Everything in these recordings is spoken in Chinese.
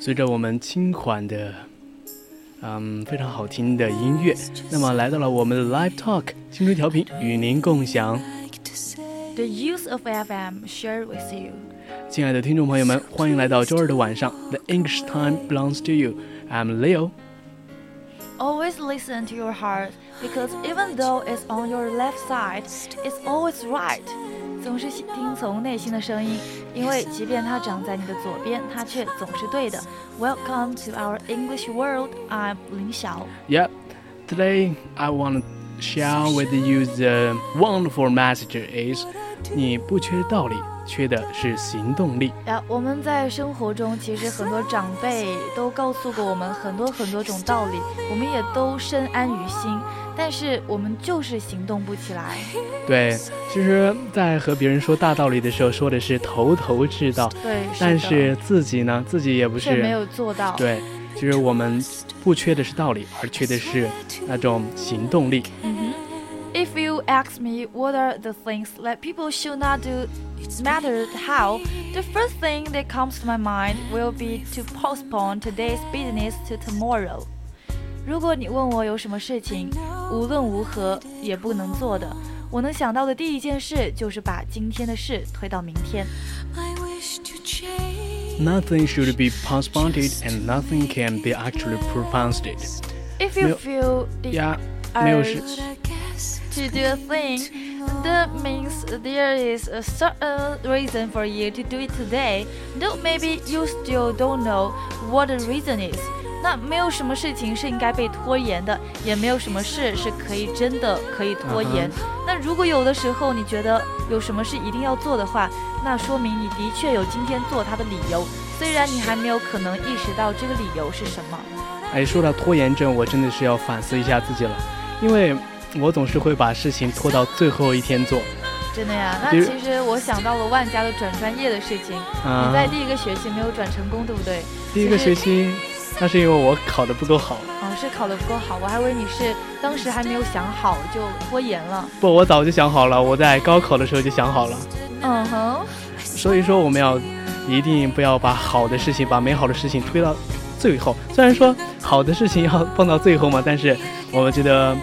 随着我们轻缓的，嗯，非常好听的音乐，那么来到了我们的 Live Talk 青春调频，与您共享。The use of FM share with you。亲爱的听众朋友们，欢迎来到周二的晚上。The English time belongs to you. I'm Leo. Always listen to your heart because even though it's on your left side, it's always right. 总是听从内心的声音，因为即便它长在你的左边，它却总是对的。Welcome to our English world. I'm 林晓。Yep. Today I want to share with you the wonderful message is 你不缺道理，缺的是行动力。呀，我们在生活中其实很多长辈都告诉过我们很多很多种道理，我们也都深谙于心。但是我们就是行动不起来。对，其实，在和别人说大道理的时候，说的是头头是道。对，但是自己呢，自己也不是没有做到。对，其实我们不缺的是道理，而缺的是那种行动力。嗯哼。If you ask me what are the things that people should not do, matter how, the first thing that comes to my mind will be to postpone today's business to tomorrow. 如果你问我有什么事情无论如何也不能做的，我能想到的第一件事就是把今天的事推到明天。 Nothing should be postponed and nothing can be actually postponed. If you feel the urge to do a thing, that means there is a certain reason for you to do it today. Though maybe you still don't know what the reason is. 那没有什么事情是应该被拖延的，也没有什么事是可以真的可以拖延。那如果有的时候你觉得有什么事一定要做的话，那说明你的确有今天做它的理由，虽然你还没有可能意识到这个理由是什么。哎，说到拖延症，我真的是要反思一下自己了，因为我总是会把事情拖到最后一天做。真的呀？那其实我想到了万家的转专业的事情。你在第一个学期没有转成功，对不对？第一个学期。那是因为我考的不够好哦，是考的不够好，我还以为你是当时还没有想好就拖延了。不，我早就想好了，我在高考的时候就想好了。嗯哼。所以说我们要一定不要把好的事情、把美好的事情推到最后。虽然说好的事情要放到最后嘛，但是我们觉得，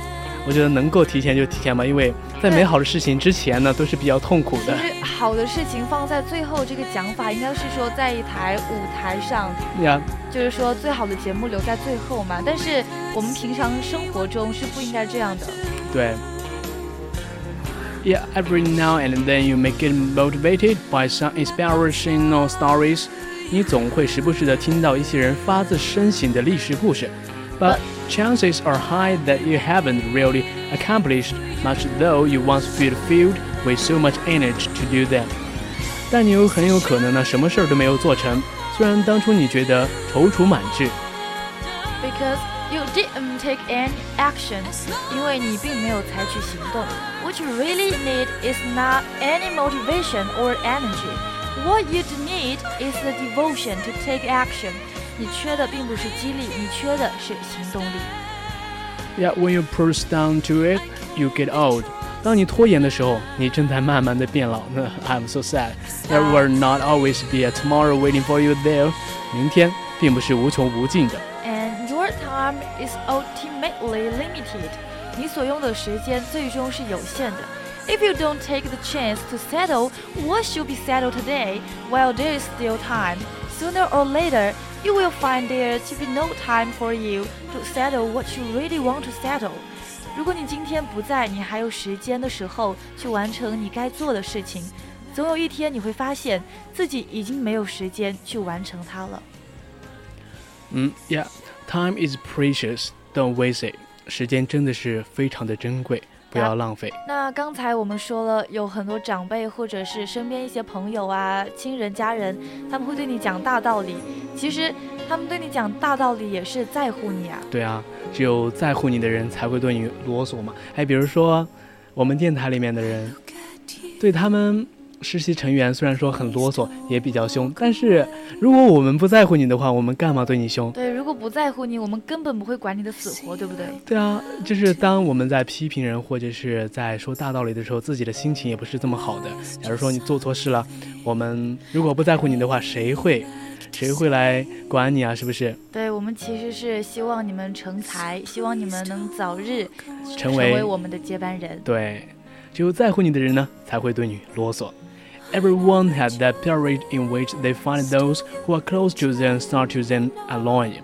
我觉得能够提前就提前吧，因为。在美好的事情之前呢，都是比较痛苦的。其实好的事情放在最后，这个讲法应该是说，在一台舞台上，呀，就是说最好的节目留在最后嘛。但是我们平常生活中是不应该这样的。对。Yeah, every now and then you may get motivated by some inspirational stories. 你总会时不时的听到一些人发自深省的历史故事。But chances are high that you haven't really accomplished much though you once felt filled with so much energy to do them。但你有很有可能呢，什么事儿都没有做成，虽然当初你觉得踌躇满志。Because you didn't take any action，因为你并没有采取行动。What you really need is not any motivation or energy. What you need is the devotion to take action. 你缺的并不是激励，你缺的是行动力。Yeah, when you push down to it, you get old. 当你拖延的时候，你正在慢慢的变老。那 I'm so sad. There will not always be a tomorrow waiting for you there. 明天并不是无穷无尽的。And your time is ultimately limited. 你所用的时间最终是有限的。If you don't take the chance to settle what should be settled today, while there is still time, sooner or later you will find there to be no time for you to settle what you really want to settle。 如果你今天不在，你还有时间的时候去完成你该做的事情，总有一天你会发现自己已经没有时间去完成它了。嗯，Yeah，time is precious. Don't waste it. 时间真的是非常的珍贵， 不要浪费。那刚才我们说了，有很多长辈或者是身边一些朋友啊、亲人、家人，他们会对你讲大道理。其实他们对你讲大道理也是在乎你啊。对啊，只有在乎你的人才会对你啰嗦嘛。哎，比如说我们电台里面的人，对他们。实习成员虽然说很啰嗦，也比较凶，但是如果我们不在乎你的话，我们干嘛对你凶？对，如果不在乎你，我们根本不会管你的死活，对不对？对啊，就是当我们在批评人或者是在说大道理的时候，自己的心情也不是这么好的。假如说你做错事了，我们如果不在乎你的话，谁会，谁会来管你啊？是不是？对，我们其实是希望你们成才，希望你们能早日成为我们的接班人。对，只有在乎你的人呢，才会对你啰嗦。Everyone has that period in which they find those who are close to them start to them annoying。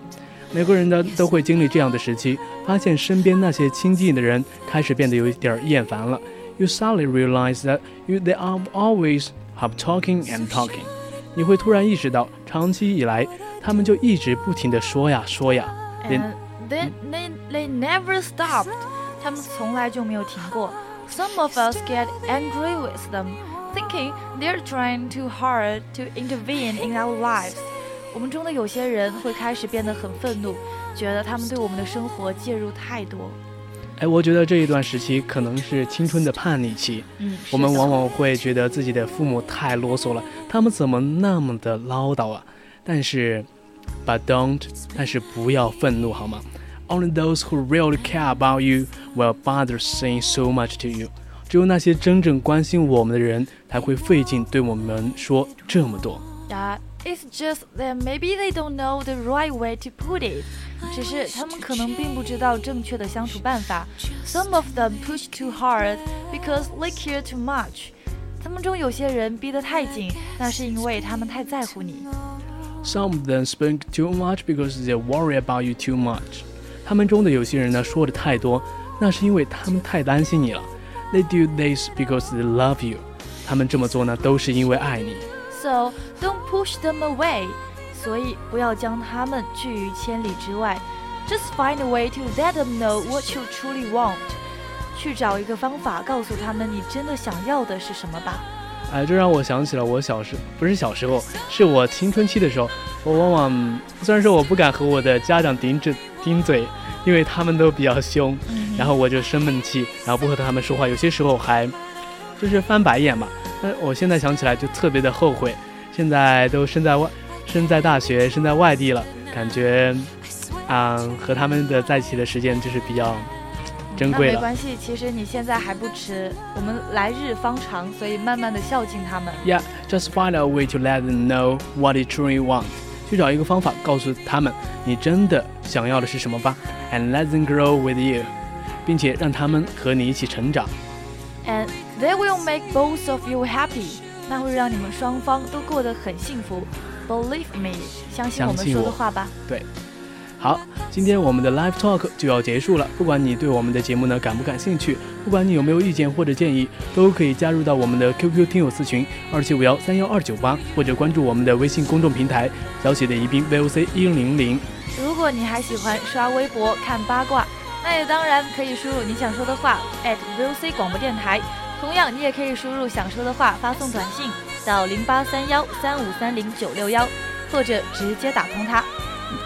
每个人呢都会经历这样的时期，发现身边那些亲近的人开始变得有一点厌烦了。You suddenly realize that you they are always have talking and talking。你会突然意识到，长期以来他们就一直不停的说呀说呀。And they they they never stopped。他们从来就没有停过。Some of us get angry with them thinking they're trying too hard to intervene in our lives。我们中的有些人会开始变得很愤怒，觉得他们对我们的生活介入太多。哎，我觉得这一段时期可能是青春的叛逆期。嗯，我们往往会觉得自己的父母太啰嗦了，他们怎么那么的唠叨啊？但是，but don't，但是不要愤怒好吗？Only those who really care about you will bother saying so much to you。 只有那些真正关心我们的人，才会费劲对我们说这么多。Yeah, it's just that maybe they don't know the right way to put it. 只是他们可能并不知道正确的相处办法。Some of them push too hard because they care too much. 他们中有些人逼得太紧，那是因为他们太在乎你。Some of them speak too much because they worry about you too much. 他们中的有些人呢，说的太多，那是因为他们太担心你了。 They do this because they love you。他们这么做呢，都是因为爱你。So don't push them away。所以不要将他们拒于千里之外。Just find a way to let them know what you truly want。去找一个方法告诉他们你真的想要的是什么吧。哎，这让我想起了我小时，不是小时候，是我青春期的时候。我往往虽然说我不敢和我的家长顶嘴顶嘴，因为他们都比较凶。然后我就生闷气，然后不和他们说话，有些时候还就是翻白眼嘛。那我现在想起来就特别的后悔。现在都身在外，身在大学，身在外地了，感觉，嗯，和他们的在一起的时间就是比较珍贵了。没关系，其实你现在还不迟，我们来日方长，所以慢慢的孝敬他们。Yeah, just find a way to let them know what you truly want. 去找一个方法告诉他们你真的想要的是什么吧。And let them grow with you. 并且让他们和你一起成长。And they will make both of you happy，那会让你们双方都过得很幸福。Believe me，相信我们说的话吧。对，好，今天我们的 live talk 就要结束了。不管你对我们的节目呢感不感兴趣，不管你有没有意见或者建议，都可以加入到我们的 QQ 听友私群二七五幺三幺二九八，或者关注我们的微信公众平台小写的宜宾 VOC 一零零。如果你还喜欢刷微博看八卦。那也当然可以输入你想说的话 at VOC 广播电台，同样你也可以输入想说的话发送短信到零八三幺三五三零九六幺，或者直接打通它。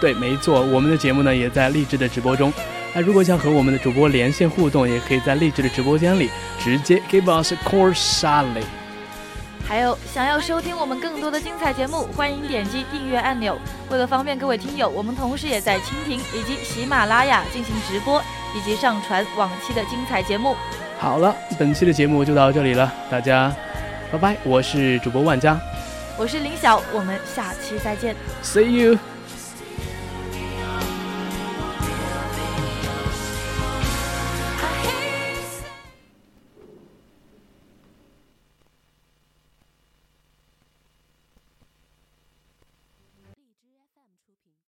对，没错，我们的节目呢也在励志的直播中。那如果想和我们的主播连线互动，也可以在励志的直播间里直接 give us a call Sally。还有，想要收听我们更多的精彩节目，欢迎点击订阅按钮。为了方便各位听友，我们同时也在蜻蜓以及喜马拉雅进行直播以及上传往期的精彩节目。好了，本期的节目就到这里了，大家拜拜！我是主播万佳，我是林晓，我们下期再见，See you。